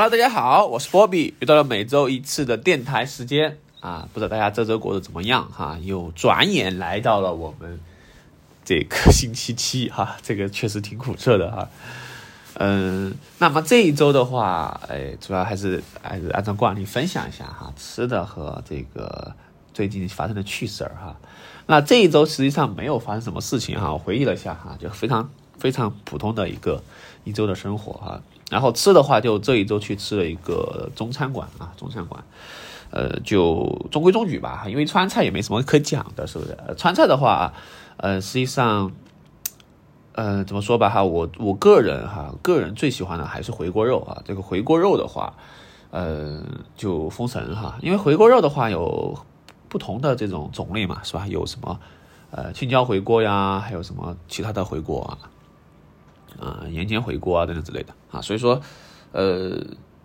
Hello，大家好，我是波比，又到了每周一次的电台时间啊！不知道大家这周过得怎么样哈？又转眼来到了我们这个星期七哈，这个确实挺苦涩的哈。嗯，那么这一周的话，哎，主要还是还是按照惯例分享一下哈，吃的和这个最近发生的趣事儿哈。那这一周实际上没有发生什么事情哈，我回忆了一下哈，就非常非常普通的一个一周的生活哈。然后吃的话，就这一周去吃了一个中餐馆啊，中餐馆，呃，就中规中矩吧，因为川菜也没什么可讲的，是不是？川菜的话，呃，实际上，呃，怎么说吧哈，我我个人哈，个人最喜欢的还是回锅肉啊。这个回锅肉的话，呃，就封神哈，因为回锅肉的话有不同的这种种类嘛，是吧？有什么呃青椒回锅呀，还有什么其他的回锅啊？年前回锅啊，等等之类的啊，所以说，呃，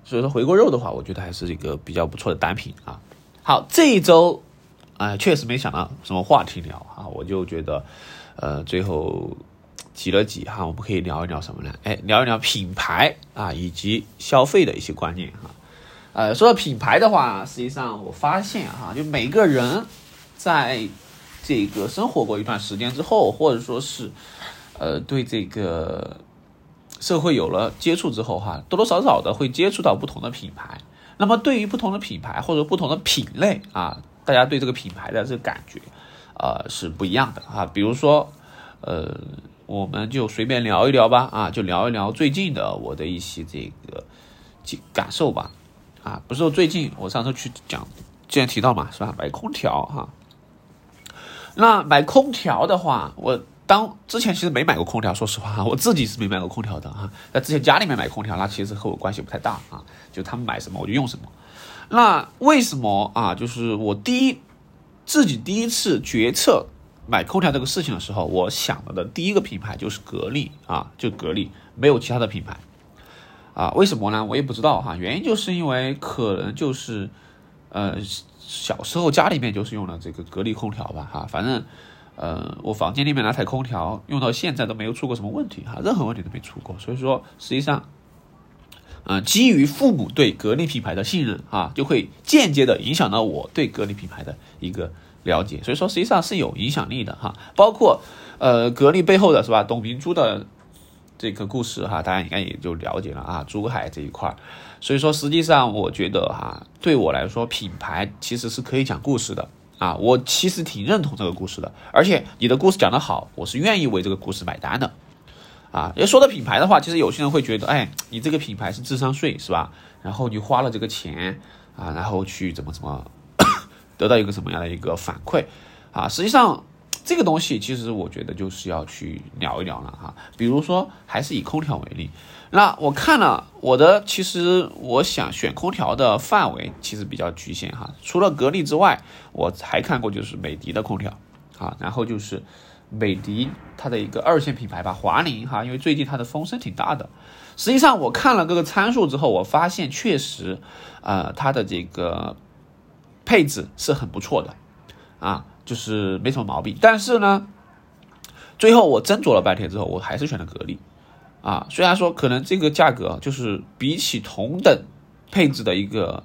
所以说回锅肉的话，我觉得还是一个比较不错的单品啊。好，这一周，啊，确实没想到什么话题聊啊，我就觉得，呃，最后挤了挤哈，我们可以聊一聊什么呢？哎，聊一聊品牌啊，以及消费的一些观念哈。呃，说到品牌的话，实际上我发现哈，就每个人在这个生活过一段时间之后，或者说是。呃，对这个社会有了接触之后，哈，多多少少的会接触到不同的品牌。那么，对于不同的品牌或者不同的品类啊，大家对这个品牌的这个感觉，呃，是不一样的啊。比如说，呃，我们就随便聊一聊吧，啊，就聊一聊最近的我的一些这个感受吧。啊，不是说最近，我上次去讲，之前提到嘛，是吧？买空调哈。那买空调的话，我。当之前其实没买过空调，说实话哈，我自己是没买过空调的哈。那之前家里面买空调，那其实和我关系不太大啊，就他们买什么我就用什么。那为什么啊？就是我第一自己第一次决策买空调这个事情的时候，我想到的第一个品牌就是格力啊，就格力，没有其他的品牌啊。为什么呢？我也不知道哈。原因就是因为可能就是呃小时候家里面就是用了这个格力空调吧哈，反正。呃，我房间里面那台空调用到现在都没有出过什么问题哈，任何问题都没出过。所以说，实际上，嗯，基于父母对格力品牌的信任啊，就会间接的影响到我对格力品牌的一个了解。所以说，实际上是有影响力的哈。包括呃，格力背后的是吧，董明珠的这个故事哈，大家应该也就了解了啊，珠海这一块儿。所以说，实际上我觉得哈，对我来说，品牌其实是可以讲故事的。啊，我其实挺认同这个故事的，而且你的故事讲得好，我是愿意为这个故事买单的。啊，要说到品牌的话，其实有些人会觉得，哎，你这个品牌是智商税是吧？然后你花了这个钱啊，然后去怎么怎么 得到一个什么样的一个反馈啊？实际上，这个东西其实我觉得就是要去聊一聊了哈。比如说，还是以空调为例。那我看了我的，其实我想选空调的范围其实比较局限哈，除了格力之外，我还看过就是美的的空调，啊，然后就是美的它的一个二线品牌吧，华凌哈，因为最近它的风声挺大的。实际上我看了各个参数之后，我发现确实，呃，它的这个配置是很不错的，啊，就是没什么毛病。但是呢，最后我斟酌了半天之后，我还是选了格力。啊，虽然说可能这个价格就是比起同等配置的一个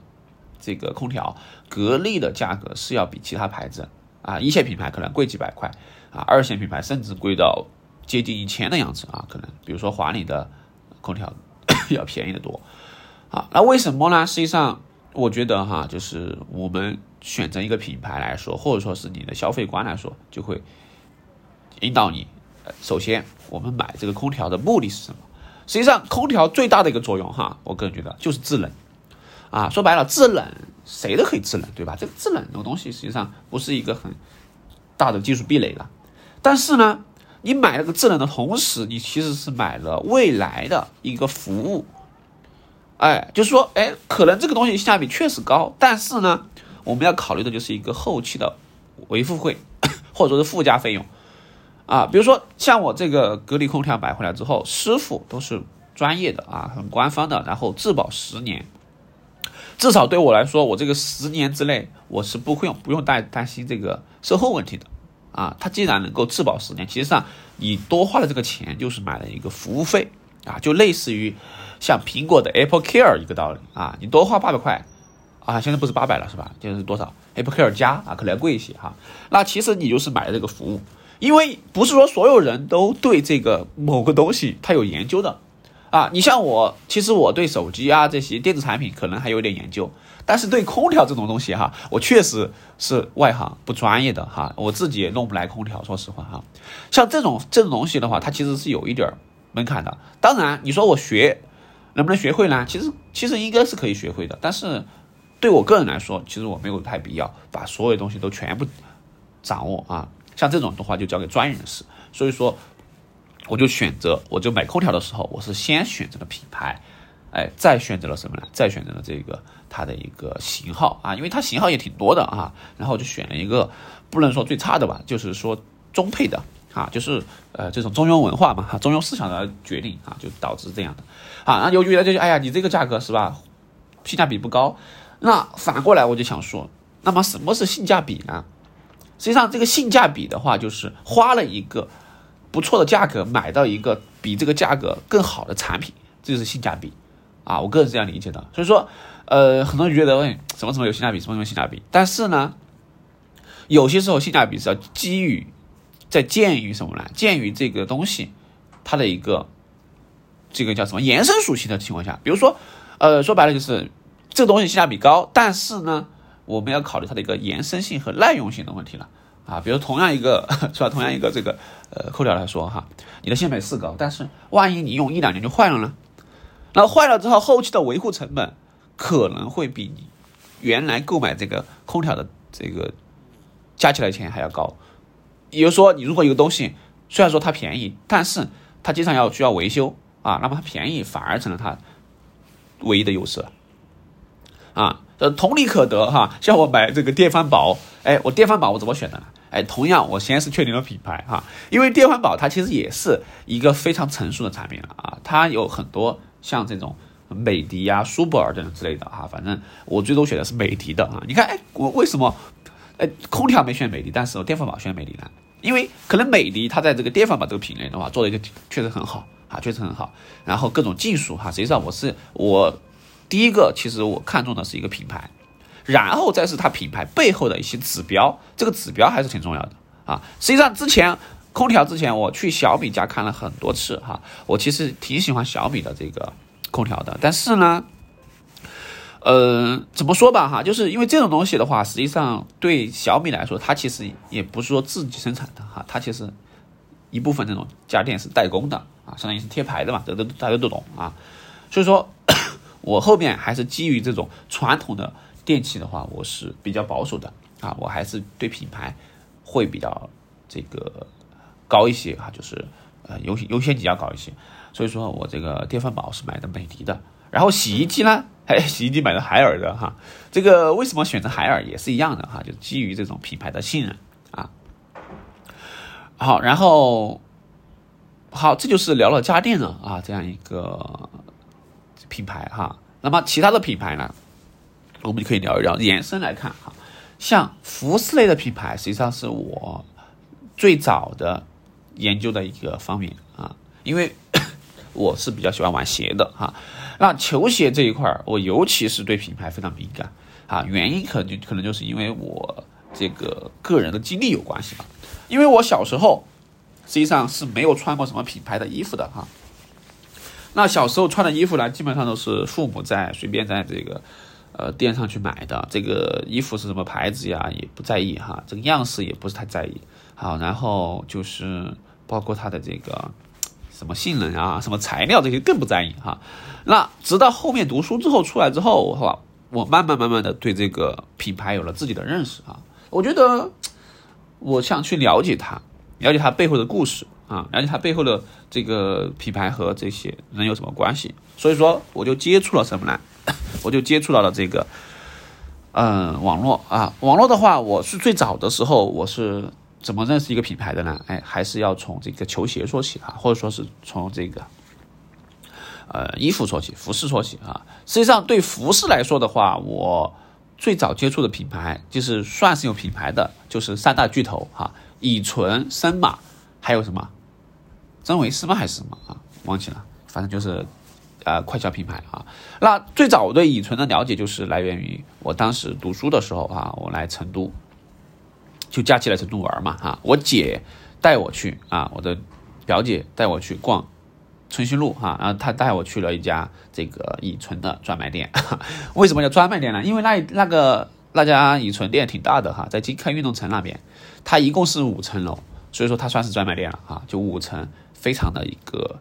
这个空调，格力的价格是要比其他牌子啊一线品牌可能贵几百块啊，二线品牌甚至贵到接近一千的样子啊，可能比如说华里的空调 要便宜的多啊。那为什么呢？实际上我觉得哈，就是我们选择一个品牌来说，或者说是你的消费观来说，就会引导你。首先，我们买这个空调的目的是什么？实际上，空调最大的一个作用，哈，我个人觉得就是制冷。啊，说白了，制冷谁都可以制冷，对吧？这个制冷这个东西实际上不是一个很大的技术壁垒了。但是呢，你买了个制冷的同时，你其实是买了未来的一个服务。哎，就是说，哎，可能这个东西性价比确实高，但是呢，我们要考虑的就是一个后期的维护费，或者说是附加费用。啊，比如说像我这个格力空调买回来之后，师傅都是专业的啊，很官方的，然后质保十年，至少对我来说，我这个十年之内我是不会用不用担担心这个售后问题的啊。它既然能够质保十年，其实上你多花了这个钱就是买了一个服务费啊，就类似于像苹果的 Apple Care 一个道理啊，你多花八百块啊，现在不是八百了是吧？就是多少 Apple Care 加啊，可能要贵一些哈。那其实你就是买了这个服务，因为不是说所有人都对这个某个东西他有研究的啊。你像我，其实我对手机啊这些电子产品可能还有点研究。但是对空调这种东西哈，我确实是外行不专业的哈，我自己也弄不来空调，说实话哈。像这种这种东西的话，它其实是有一点门槛的。当然，你说我学能不能学会呢？其实其实应该是可以学会的。但是对我个人来说，其实我没有太必要把所有东西都全部掌握啊。像这种的话，就交给专业人士。所以说，我就选择，我就买空调的时候，我是先选择了品牌。哎，再选择了什么呢？再选择了这个它的一个型号啊，因为它型号也挺多的啊，然后就选了一个不能说最差的吧，就是说中配的啊，就是呃这种中庸文化嘛哈，中庸思想的决定啊，就导致这样的啊。那由于呢，就哎呀，你这个价格是吧，性价比不高。那反过来我就想说，那么什么是性价比呢？实际上这个性价比的话，就是花了一个不错的价格买到一个比这个价格更好的产品，这就是性价比。啊，我个人是这样理解的，所以说，呃，很多人觉得，哎，什么什么有性价比，什么什么性价比，但是呢，有些时候性价比是要基于，在鉴于什么呢？鉴于这个东西它的一个这个叫什么延伸属性的情况下，比如说，呃，说白了就是这个东西性价比高，但是呢，我们要考虑它的一个延伸性和耐用性的问题了啊。比如同样一个 是吧？同样一个这个呃空调来说哈，你的性价比是高，但是万一你用一两年就坏了呢？那坏了之后，后期的维护成本可能会比你原来购买这个空调的这个加起来钱还要高。也就是说，你如果一个东西虽然说它便宜，但是它经常要需要维修啊，那么它便宜反而成了它唯一的优势了啊。呃，同理可得哈。像我买这个电饭煲，哎，我电饭煲我怎么选的呢？哎，同样我先是确定了品牌哈，因为电饭煲它其实也是一个非常成熟的产品了啊，它有很多。像这种美的呀、舒泊尔等等之类的哈，反正我最终选的是美的的啊。你看，哎，我为什么，哎，空调没选美的，但是我电饭煲选美的呢？因为可能美的它在这个电饭煲这个品类的话，做的一个确实很好啊，确实很好。然后各种技术哈，实际上我是我第一个，其实我看中的是一个品牌，然后再是它品牌背后的一些指标，这个指标还是挺重要的啊。实际上之前。空调之前我去小米家看了很多次哈，我其实挺喜欢小米的这个空调的，但是呢，呃，怎么说吧哈，就是因为这种东西的话，实际上对小米来说，它其实也不是说自己生产的哈，它其实一部分这种家电是代工的啊，相当于是贴牌的嘛，这都大家都懂啊，所以说，我后面还是基于这种传统的电器的话，我是比较保守的啊，我还是对品牌会比较这个。高一些啊，就是呃优优先级要高一些，所以说我这个电饭煲是买的美的的，然后洗衣机呢，哎，洗衣机买的海尔的哈，这个为什么选择海尔也是一样的哈，就基于这种品牌的信任啊。好，然后好，这就是聊了家电的啊这样一个品牌哈，那么其他的品牌呢，我们就可以聊一聊延伸来看哈，像服饰类的品牌，实际上是我最早的。研究的一个方面啊，因为 我是比较喜欢玩鞋的哈，那球鞋这一块儿，我尤其是对品牌非常敏感啊，原因可能就可能就是因为我这个个人的经历有关系吧，因为我小时候实际上是没有穿过什么品牌的衣服的哈，那小时候穿的衣服呢，基本上都是父母在随便在这个呃店上去买的，这个衣服是什么牌子呀，也不在意哈，这个样式也不是太在意，好，然后就是。包括它的这个什么性能啊，什么材料这些更不在意哈。那直到后面读书之后出来之后，哈，我慢慢慢慢的对这个品牌有了自己的认识啊。我觉得我想去了解它，了解它背后的故事啊，了解它背后的这个品牌和这些人有什么关系。所以说，我就接触了什么呢？我就接触到了这个嗯网络啊。网络的话，我是最早的时候我是。怎么认识一个品牌的呢？哎，还是要从这个球鞋说起啊，或者说是从这个呃衣服说起，服饰说起啊。实际上，对服饰来说的话，我最早接触的品牌就是算是有品牌的，就是三大巨头哈，以纯、森马，还有什么真维斯吗？还是什么啊？忘记了。反正就是呃快消品牌啊。那最早我对乙醇的了解就是来源于我当时读书的时候啊，我来成都，就假期来成都玩嘛哈，我姐带我去啊，我的表姐带我去逛。春熙路哈，然后他带我去了一家这个乙醇的专卖店。为什么叫专卖店呢？因为那那个那家乙醇店挺大的哈，在金开运动城那边，它一共是五层楼，所以说它算是专卖店了哈。就五层，非常的一个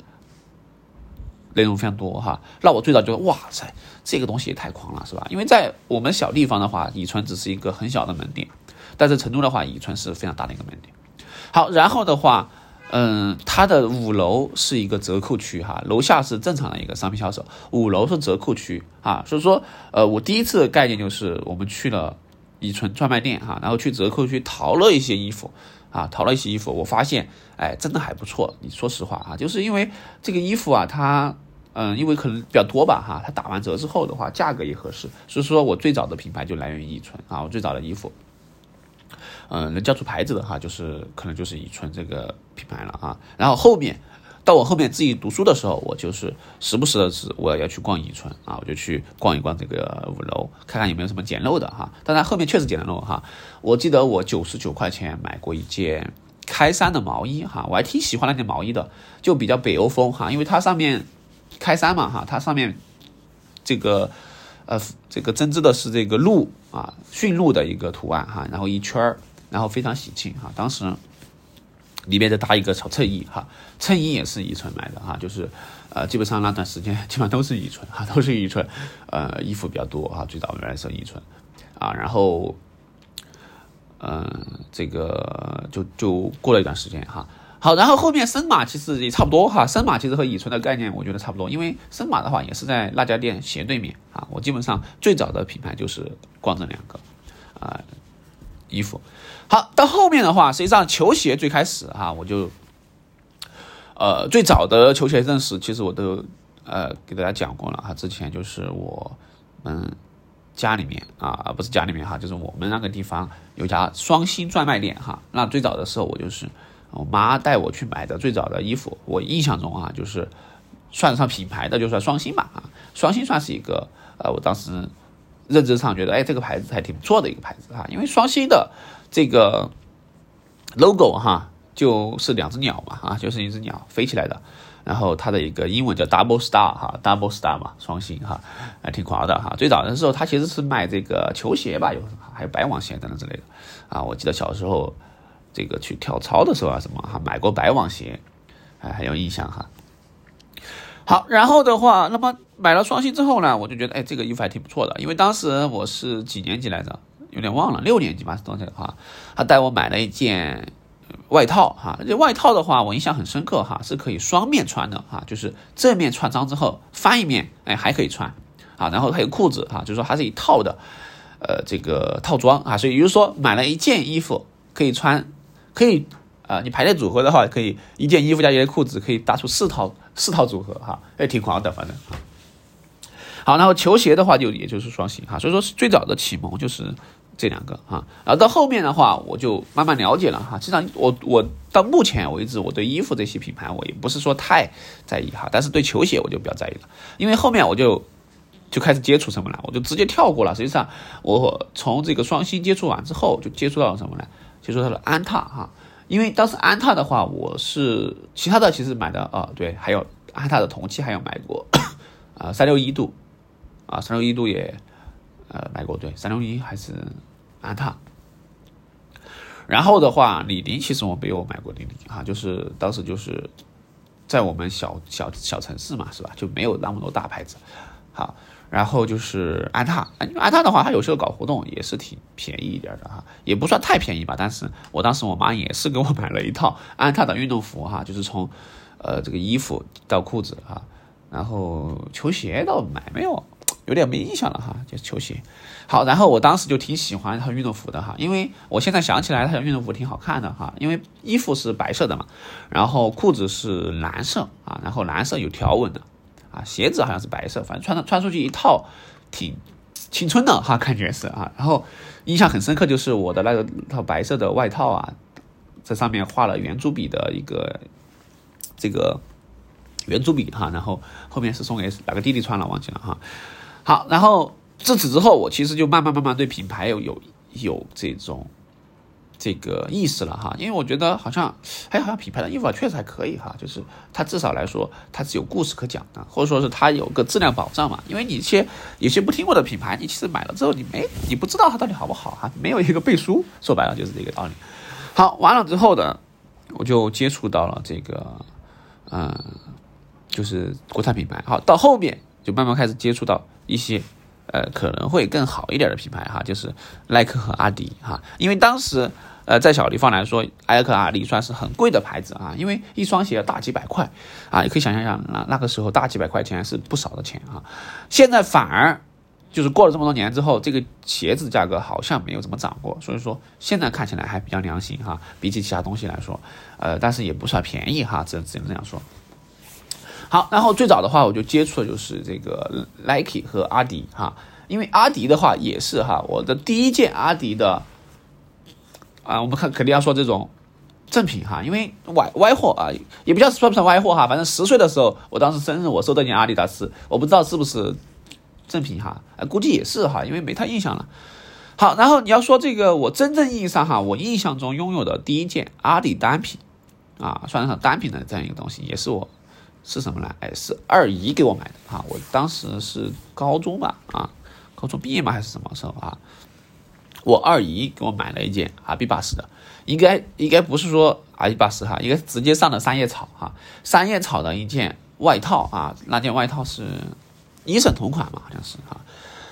内容非常多哈。那我最早觉得哇塞，这个东西也太狂了是吧？因为在我们小地方的话，乙醇只是一个很小的门店，但是成都的话，乙醇是非常大的一个门店。好，然后的话。嗯，它的五楼是一个折扣区哈，楼下是正常的一个商品销售，五楼是折扣区啊。所以说，呃，我第一次的概念就是我们去了乙醇专卖店哈，然后去折扣区淘了一些衣服啊，淘了一些衣服，我发现哎，真的还不错。你说实话啊，就是因为这个衣服啊，它嗯，因为可能比较多吧哈，它打完折之后的话，价格也合适，所以说我最早的品牌就来源于以纯啊，我最早的衣服。嗯，能叫出牌子的哈，就是可能就是以纯这个品牌了啊。然后后面到我后面自己读书的时候，我就是时不时的是我要去逛宜春啊，我就去逛一逛这个五楼，看看有没有什么捡漏的哈。当然后面确实捡了漏哈。我记得我九十九块钱买过一件开衫的毛衣哈，我还挺喜欢那件毛衣的，就比较北欧风哈，因为它上面开衫嘛哈，它上面这个呃这个针织的是这个鹿啊驯鹿的一个图案哈，然后一圈儿。然后非常喜庆哈，当时里面再搭一个小衬衣哈，衬衣也是乙醇买的哈，就是呃基本上那段时间 基本上都是乙醇哈，都是乙醇，呃衣服比较多哈，最早原来是乙醇啊，然后嗯这个就就过了一段时间哈，好，然后后面森马其实也差不多哈，森马其实和乙醇的概念我觉得差不多，因为森马的话也是在那家店斜对面啊，我基本上最早的品牌就是逛这两个啊。衣服，好，到后面的话，实际上球鞋最开始哈，我就，呃，最早的球鞋认识，其实我都呃给大家讲过了哈。之前就是我们家里面啊，不是家里面哈，就是我们那个地方有家双星专卖店哈。那最早的时候，我就是我妈带我去买的最早的衣服，我印象中啊，就是算得上品牌的，就算双星吧啊。双星算是一个呃，我当时。认知上觉得，哎，这个牌子还挺不错的一个牌子哈，因为双星的这个 logo 哈，就是两只鸟嘛，啊，就是一只鸟飞起来的，然后它的一个英文叫 double star 哈，double star 嘛，双星哈，还挺狂的哈。最早的时候，它其实是卖这个球鞋吧，有还有白网鞋等等之类的啊。我记得小时候这个去跳操的时候啊，什么哈，买过白网鞋，还很有印象哈。好，然后的话，那么买了双星之后呢，我就觉得，哎，这个衣服还挺不错的。因为当时我是几年级来着，有点忘了，六年级吧，是多少哈？他带我买了一件外套哈，这外套的话，我印象很深刻哈，是可以双面穿的哈，就是正面穿脏之后翻一面，哎，还可以穿啊。然后还有裤子哈，就是说它是一套的，呃，这个套装啊，所以也就是说买了一件衣服可以穿，可以。啊，你排列组合的话，可以一件衣服加一件裤子，可以搭出四套四套组合哈，也挺狂的，反正。好，然后球鞋的话就也就是双星哈，所以说最早的启蒙就是这两个哈，然后到后面的话我就慢慢了解了哈。实际上我我到目前为止我对衣服这些品牌我也不是说太在意哈，但是对球鞋我就比较在意了，因为后面我就就开始接触什么了，我就直接跳过了。实际上我从这个双星接触完之后，就接触到了什么呢？接触到了安踏哈。因为当时安踏的话，我是其他的其实买的啊，对，还有安踏的同期还有买过，啊，三六一度，啊，三六一度也呃买过，对，三六一还是安踏。然后的话，李宁其实我没有买过李宁啊，就是当时就是在我们小小小城市嘛，是吧？就没有那么多大牌子，好。然后就是安踏，安踏的话，它有时候搞活动也是挺便宜一点的哈，也不算太便宜吧。但是我当时我妈也是给我买了一套 安踏的运动服哈，就是从，呃，这个衣服到裤子哈，然后球鞋倒买没有，有点没印象了哈，就是球鞋。好，然后我当时就挺喜欢套运动服的哈，因为我现在想起来，它运动服挺好看的哈，因为衣服是白色的嘛，然后裤子是蓝色啊，然后蓝色有条纹的。啊，鞋子好像是白色，反正穿的穿出去一套，挺青春的哈，感觉是啊。然后印象很深刻，就是我的那个套白色的外套啊，在上面画了圆珠笔的一个这个圆珠笔哈，然后后面是送给哪个弟弟穿了忘记了哈。好，然后自此之后，我其实就慢慢慢慢对品牌有有有这种。这个意思了哈，因为我觉得好像，哎，好像品牌的衣服，确实还可以哈，就是它至少来说，它是有故事可讲的，或者说是它有个质量保障嘛。因为你一些有些不听过的品牌，你其实买了之后，你没你不知道它到底好不好哈，没有一个背书，说白了就是这个道理。好，完了之后的，我就接触到了这个，嗯，就是国产品牌。好，到后面就慢慢开始接触到一些。呃，可能会更好一点的品牌哈，就是耐克和阿迪哈，因为当时呃，在小地方来说，耐克、阿迪算是很贵的牌子啊，因为一双鞋要大几百块啊，你可以想象一下，那那个时候大几百块钱是不少的钱啊。现在反而就是过了这么多年之后，这个鞋子价格好像没有怎么涨过，所以说现在看起来还比较良心哈，比起其他东西来说，呃，但是也不算便宜哈，只只能这样说。好，然后最早的话，我就接触的就是这个 Nike 和阿迪哈，因为阿迪的话也是哈，我的第一件阿迪的啊，我们看肯定要说这种正品哈，因为歪歪货啊，也不叫算不算歪货哈，反正十岁的时候，我当时生日我收到件阿迪达斯，我不知道是不是正品哈，估计也是哈，因为没太印象了。好，然后你要说这个我真正意义上哈，我印象中拥有的第一件阿迪单品啊，算得上单品的这样一个东西，也是我。是什么呢？哎，是二姨给我买的啊！我当时是高中吧，啊，高中毕业嘛还是什么时候啊？我二姨给我买了一件阿迪巴斯的，应该应该不是说阿迪巴斯哈，应该直接上的三叶草哈，三叶草的一件外套啊，那件外套是一审同款嘛，好像是哈，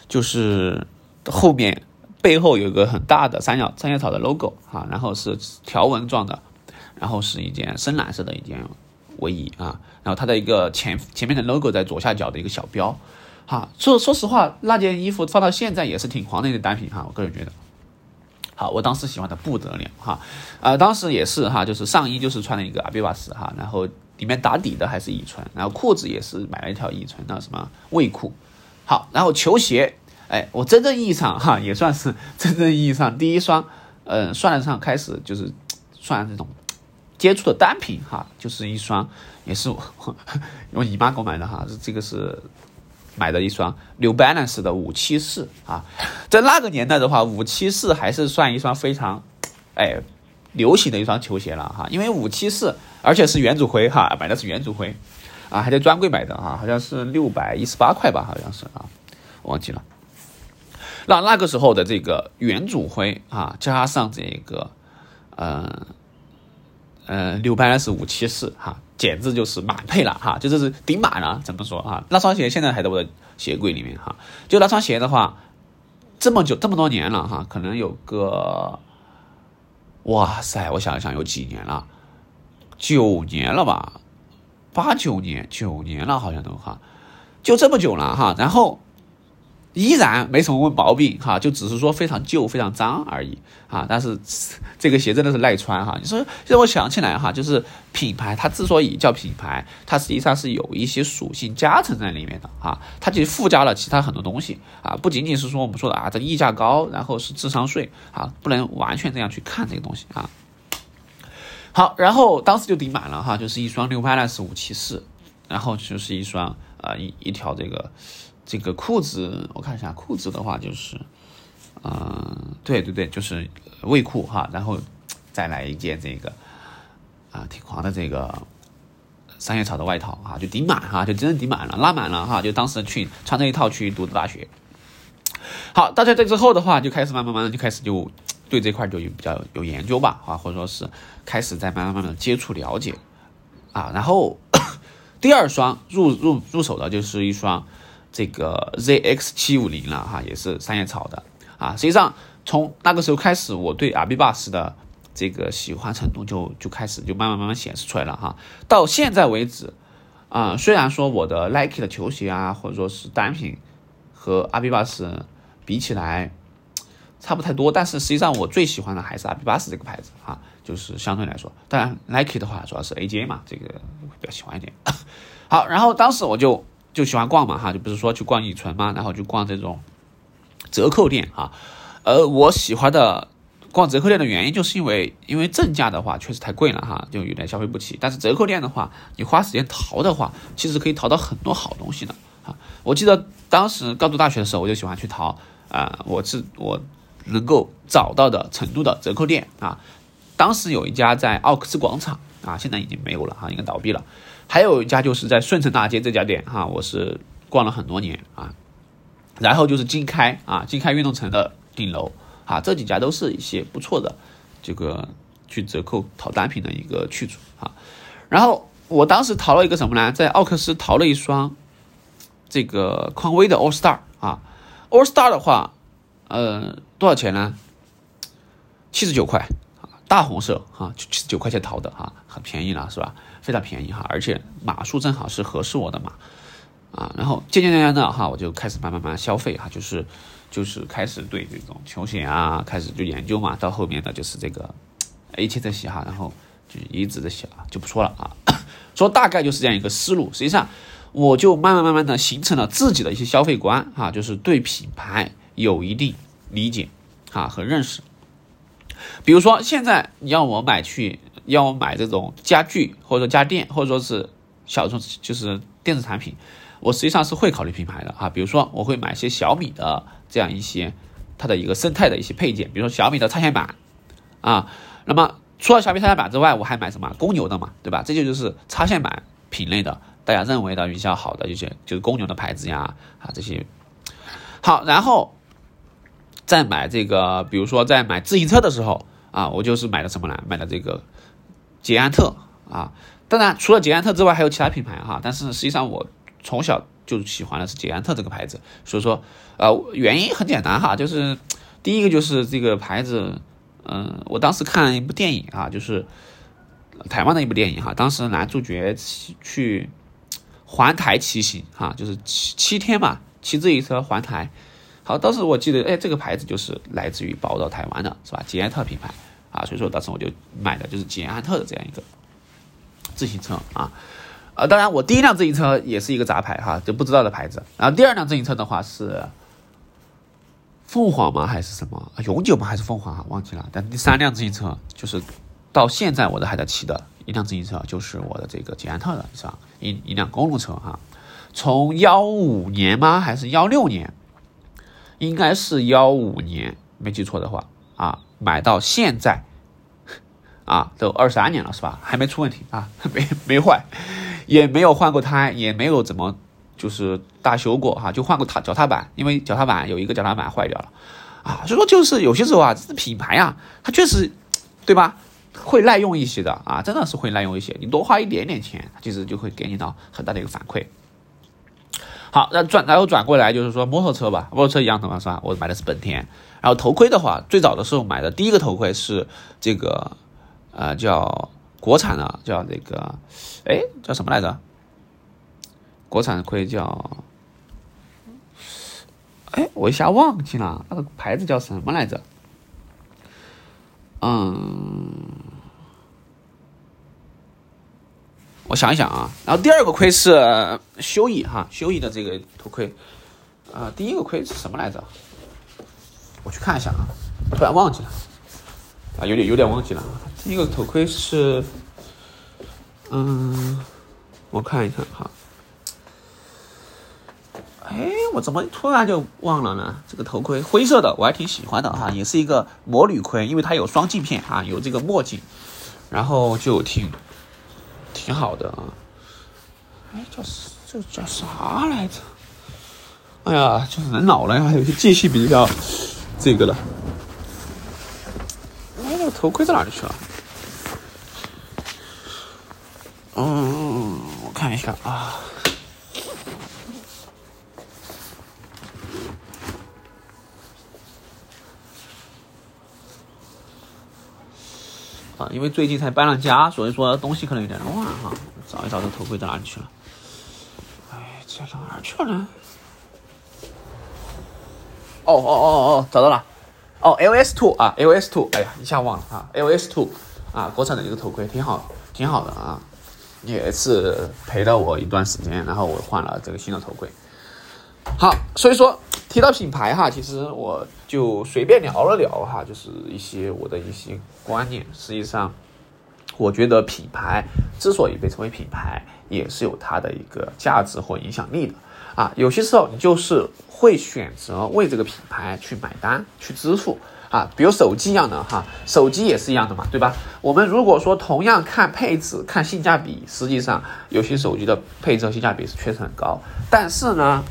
就是后面背后有个很大的三叶三叶草的 logo 哈，然后是条纹状的，然后是一件深蓝色的一件。唯一啊，然后它的一个前前面的 logo 在左下角的一个小标，哈，说说实话，那件衣服放到现在也是挺狂的一个单品哈，我个人觉得，好，我当时喜欢的不得了哈，啊，当时也是哈，就是上衣就是穿了一个阿比巴斯哈，然后里面打底的还是乙醇，然后裤子也是买了一条乙醇的什么卫裤，好，然后球鞋，哎，我真正意义上哈也算是真正意义上第一双，嗯，算得上开始就是算这种。接触的单品哈，就是一双，也是我 我姨妈给我买的哈，这个是买的一双 New Balance 的五七四啊，在那个年代的话，五七四还是算一双非常哎流行的一双球鞋了哈，因为五七四而且是原主灰哈，买的是原主灰啊，还在专柜买的哈，好像是六百一十八块吧，好像是啊，忘记了。那那个时候的这个原主灰啊，加上这个嗯。呃，六百是五七四哈，简直就是满配了哈，就这是顶满了，怎么说啊？那双鞋现在还在我的鞋柜里面哈，就那双鞋的话，这么久这么多年了哈，可能有个，哇塞，我想一想有几年了，九年了吧，八九年，九年了好像都哈，就这么久了哈，然后。依然没什么毛病哈，就只是说非常旧、非常脏而已啊。但是这个鞋真的是耐穿哈。你说让我想起来哈，就是品牌它之所以叫品牌，它实际上是有一些属性加成在里面的啊。它就附加了其他很多东西啊，不仅仅是说我们说的啊，这溢价高，然后是智商税啊，不能完全这样去看这个东西啊。好，然后当时就顶满了哈，就是一双 New Balance 五七四，然后就是一双啊一一条这个。这个裤子，我看一下裤子的话，就是，嗯，对对对，就是卫裤哈，然后再来一件这个啊，挺狂的这个三叶草的外套啊，就顶满哈，就真的顶满了，拉满了哈，就当时去穿这一套去读的大学。好，大家在之后的话，就开始慢慢慢慢就开始就对这块就比较有研究吧啊，或者说是开始在慢慢慢慢接触了解啊，然后 第二双入入入手的就是一双。这个 ZX 七五零了哈，也是三叶草的啊。实际上从那个时候开始，我对阿比巴斯的这个喜欢程度就就开始就慢慢慢慢显示出来了哈。到现在为止啊，虽然说我的 Nike 的球鞋啊，或者说是单品和阿比巴斯比起来差不太多，但是实际上我最喜欢的还是阿比巴斯这个牌子啊，就是相对来说，当然 Nike 的话主要是 AJ 嘛，这个比较喜欢一点。好，然后当时我就。就喜欢逛嘛哈，就不是说去逛乙醇嘛，然后就逛这种折扣店哈。呃，我喜欢的逛折扣店的原因，就是因为因为正价的话确实太贵了哈，就有点消费不起。但是折扣店的话，你花时间淘的话，其实可以淘到很多好东西的啊。我记得当时刚读大学的时候，我就喜欢去淘啊，我是我能够找到的成都的折扣店啊。当时有一家在奥克斯广场啊，现在已经没有了哈，应该倒闭了。还有一家就是在顺城大街这家店哈，我是逛了很多年啊。然后就是经开啊，经开运动城的顶楼啊，这几家都是一些不错的这个去折扣淘单品的一个去处啊。然后我当时淘了一个什么呢？在奥克斯淘了一双这个匡威的 All Star 啊，All Star 的话，呃，多少钱呢？七十九块，大红色哈，七十九块钱淘的哈，很便宜了是吧？非常便宜哈，而且码数正好是合适我的码。啊，然后渐渐渐渐的哈，我就开始慢慢慢慢消费哈，就是就是开始对这种球鞋啊，开始就研究嘛，到后面的就是这个 A 七这些哈，然后就一直这些啊，就不说了啊，说大概就是这样一个思路。实际上，我就慢慢慢慢的形成了自己的一些消费观哈，就是对品牌有一定理解啊和认识。比如说现在你要我买去要我买这种家具或者说家电或者说是小众就是电子产品。我实际上是会考虑品牌的啊，比如说我会买一些小米的这样一些它的一个生态的一些配件，比如说小米的插线板啊。那么除了小米插线板之外，我还买什么公牛的嘛，对吧？这就就是插线板品类的，大家认为的比较好的一些就是公牛的牌子呀啊这些。好，然后在买这个，比如说在买自行车的时候啊，我就是买的什么呢？买的这个捷安特啊。当然，除了捷安特之外，还有其他品牌哈，但是实际上我。从小就喜欢的是捷安特这个牌子，所以说，呃，原因很简单哈，就是第一个就是这个牌子，嗯，我当时看一部电影啊，就是台湾的一部电影哈，当时男主角去环台骑行哈，就是七七天嘛，骑自行车环台，好，当时我记得，哎，这个牌子就是来自于宝岛台湾的，是吧？捷安特品牌啊，所以说当时我就买的就是捷安特的这样一个自行车啊。呃，当然，我第一辆自行车也是一个杂牌哈，就不知道的牌子。然后第二辆自行车的话是凤凰吗？还是什么？永久吗？还是凤凰啊？忘记了。但第三辆自行车就是到现在我都还在骑的一辆自行车，就是我的这个捷安特的，是吧？一一辆公路车哈。从幺五年吗？还是幺六年？应该是幺五年，没记错的话啊，买到现在啊，都二三年了是吧？还没出问题啊，没 没坏。也没有换过胎，也没有怎么就是大修过哈，就换过踏脚踏板，因为脚踏板有一个脚踏板坏掉了，啊，所以说就是有些时候啊，这品牌啊，它确实，对吧？会耐用一些的啊，真的是会耐用一些。你多花一点点钱，其实就会给你到很大的一个反馈。好，那转然后转过来就是说摩托车吧，摩托车一样的嘛是吧？我买的是本田。然后头盔的话，最早的时候买的第一个头盔是这个，呃，叫。国产的叫那个，哎，叫什么来着？国产的盔叫，哎，我一下忘记了，那个牌子叫什么来着？嗯，我想一想啊。然后第二个盔是修伊哈，修伊的这个头盔。啊，第一个盔是什么来着？我去看一下啊，突然忘记了。啊，有点有点忘记了。第一个头盔是，嗯，我看一看哈。哎，我怎么突然就忘了呢？这个头盔灰色的，我还挺喜欢的哈，也是一个魔女盔，因为它有双镜片啊，有这个墨镜，然后就挺挺好的啊。哎，叫这叫啥来着？哎呀，就是人老了呀，有些记性比较这个了。哎，那个头盔在哪里去了？嗯，我看一下啊。啊，因为最近才搬了家，所以说东西可能有点乱哈。找一找这头盔在哪里去了？哎，在哪儿去了呢？哦哦哦哦，找到了。哦，L S Two 啊，L S Two，哎呀，一下忘了啊，L S Two 啊，国产的一个头盔，挺好，挺好的啊。也是陪了我一段时间，然后我换了这个新的头盔。好，所以说提到品牌哈，其实我就随便聊了聊哈，就是一些我的一些观念。实际上，我觉得品牌之所以被称为品牌，也是有它的一个价值或影响力的啊。有些时候你就是会选择为这个品牌去买单、去支付啊。比如手机一样的哈，手机也是一样的嘛，对吧？我们如果说同样看配置、看性价比，实际上有些手机的配置和性价比是确实很高，但是呢。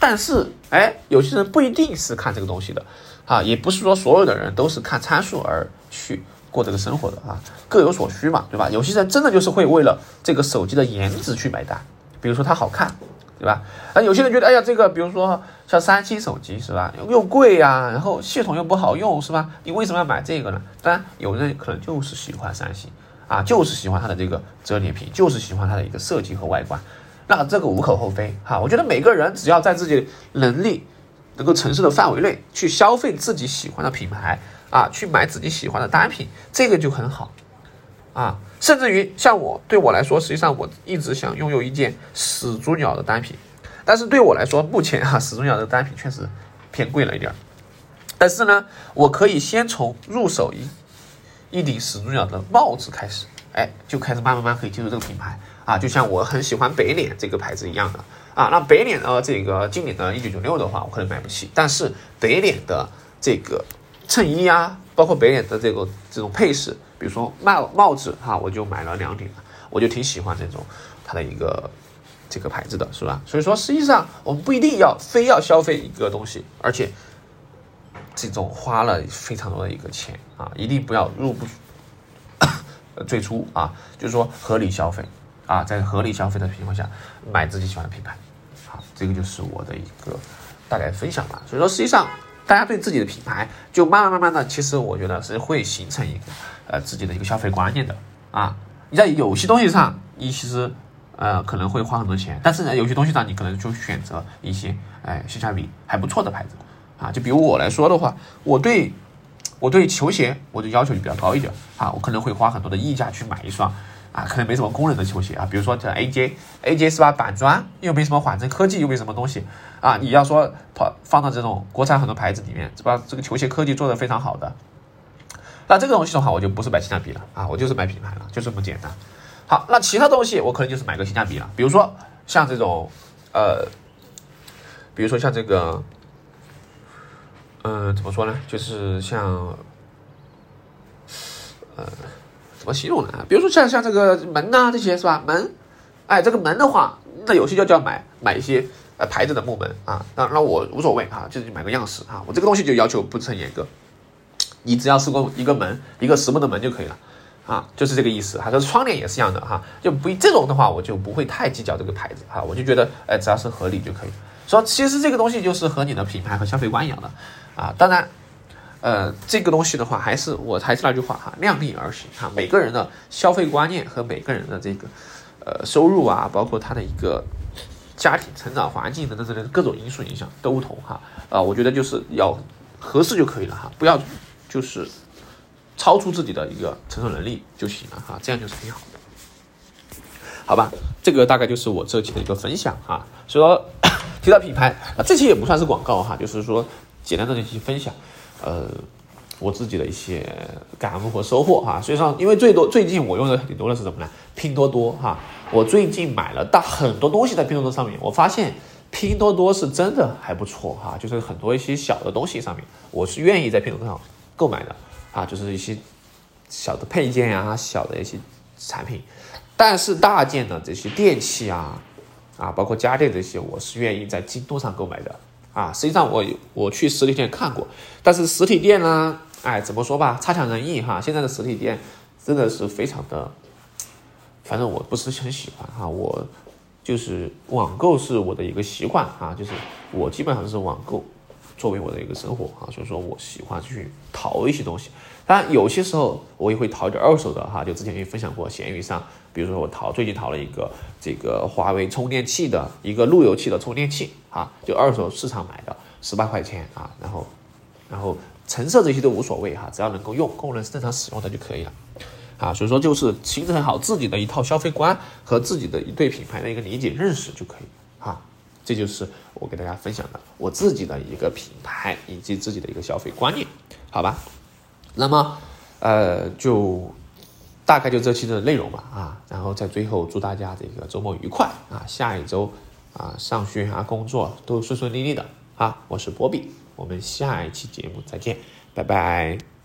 但是，哎，有些人不一定是看这个东西的，啊，也不是说所有的人都是看参数而去过这个生活的啊，各有所需嘛，对吧？有些人真的就是会为了这个手机的颜值去买单，比如说它好看，对吧？啊，有些人觉得，哎呀，这个比如说像三星手机是吧，又贵呀，然后系统又不好用是吧？你为什么要买这个呢？当然，有人可能就是喜欢三星，啊，就是喜欢它的这个折叠屏，就是喜欢它的一个设计和外观。那这个无可厚非哈，我觉得每个人只要在自己能力能够承受的范围内去消费自己喜欢的品牌啊，去买自己喜欢的单品，这个就很好啊。甚至于像我对我来说，实际上我一直想拥有一件始祖鸟的单品，但是对我来说，目前哈始祖鸟的单品确实偏贵了一点儿。但是呢，我可以先从入手一一顶始祖鸟的帽子开始，哎，就开始慢慢慢可以接受这个品牌。啊，就像我很喜欢北脸这个牌子一样的啊，那北脸的这个经典的一九九六的话，我可能买不起，但是北脸的这个衬衣啊，包括北脸的这个这种配饰，比如说帽帽子哈，我就买了两顶，我就挺喜欢这种它的一个这个牌子的，是吧？所以说，实际上我们不一定要非要消费一个东西，而且这种花了非常多的一个钱啊，一定不要入不 最初啊，就是说合理消费。啊，在合理消费的情况下买自己喜欢的品牌，好，这个就是我的一个大概分享吧。所以说，实际上大家对自己的品牌，就慢慢慢慢的，其实我觉得是会形成一个呃自己的一个消费观念的啊。你在有些东西上，你其实呃可能会花很多钱，但是呢，有些东西上你可能就选择一些哎性价比还不错的牌子啊。就比如我来说的话，我对我对球鞋我的要求就比较高一点啊，我可能会花很多的溢价去买一双。啊，可能没什么功能的球鞋啊，比如说这 AJ，AJ 是吧？板砖又没什么缓震科技，又没什么东西啊。你要说放放到这种国产很多牌子里面，是吧？这个球鞋科技做的非常好的，那这个东西的话，我就不是买性价比了啊，我就是买品牌了，就这么简单。好，那其他东西我可能就是买个性价比了，比如说像这种呃，比如说像这个，嗯，怎么说呢？就是像，呃。怎么形容呢？比如说像像这个门呐，这些是吧？门，哎，这个门的话，那有些就叫买买一些呃牌子的木门啊。那那我无所谓啊，就是买个样式啊。我这个东西就要求不是很严格，你只要是个一个门，一个实木的门就可以了啊，就是这个意思。还是窗帘也是一样的哈，就不这种的话，我就不会太计较这个牌子哈，我就觉得哎，只要是合理就可以。说其实这个东西就是和你的品牌和消费观一样的啊，当然。呃，这个东西的话，还是我还是那句话哈，量力而行哈。每个人的消费观念和每个人的这个呃收入啊，包括他的一个家庭成长环境等等等等各种因素影响都不同哈。啊，我觉得就是要合适就可以了哈，不要就是超出自己的一个承受能力就行了哈，这样就是挺好的。好吧，这个大概就是我这期的一个分享哈。所以说 提到品牌啊，这期也不算是广告哈，就是说简单的一些分享。呃，我自己的一些感悟和收获哈，所以说，因为最多最近我用的挺多的是什么呢？拼多多哈，我最近买了大很多东西在拼多多上面，我发现拼多多是真的还不错哈，就是很多一些小的东西上面，我是愿意在拼多多上购买的啊，就是一些小的配件呀，小的一些产品，但是大件的这些电器啊，啊，包括家电这些，我是愿意在京东上购买的。啊，实际上我我去实体店看过，但是实体店呢，哎，怎么说吧，差强人意哈。现在的实体店真的是非常的，反正我不是很喜欢哈。我就是网购是我的一个习惯啊，就是我基本上是网购作为我的一个生活啊，所以说我喜欢去淘一些东西。当然有些时候我也会淘一点二手的哈，就之前也分享过，闲鱼上，比如说我淘最近淘了一个这个华为充电器的一个路由器的充电器。啊，就二手市场买的十八块钱啊，然后然后成色这些都无所谓哈，只要能够用，功能是正常使用的就可以了啊。所以说就是形成好自己的一套消费观和自己的一对品牌的一个理解认识就可以哈。这就是我给大家分享的我自己的一个品牌以及自己的一个消费观念，好吧？那么呃，就大概就这期的内容吧啊。然后在最后祝大家这个周末愉快啊，下一周。啊上学啊工作都顺顺利利的。啊我是波比我们下一期节目再见拜拜。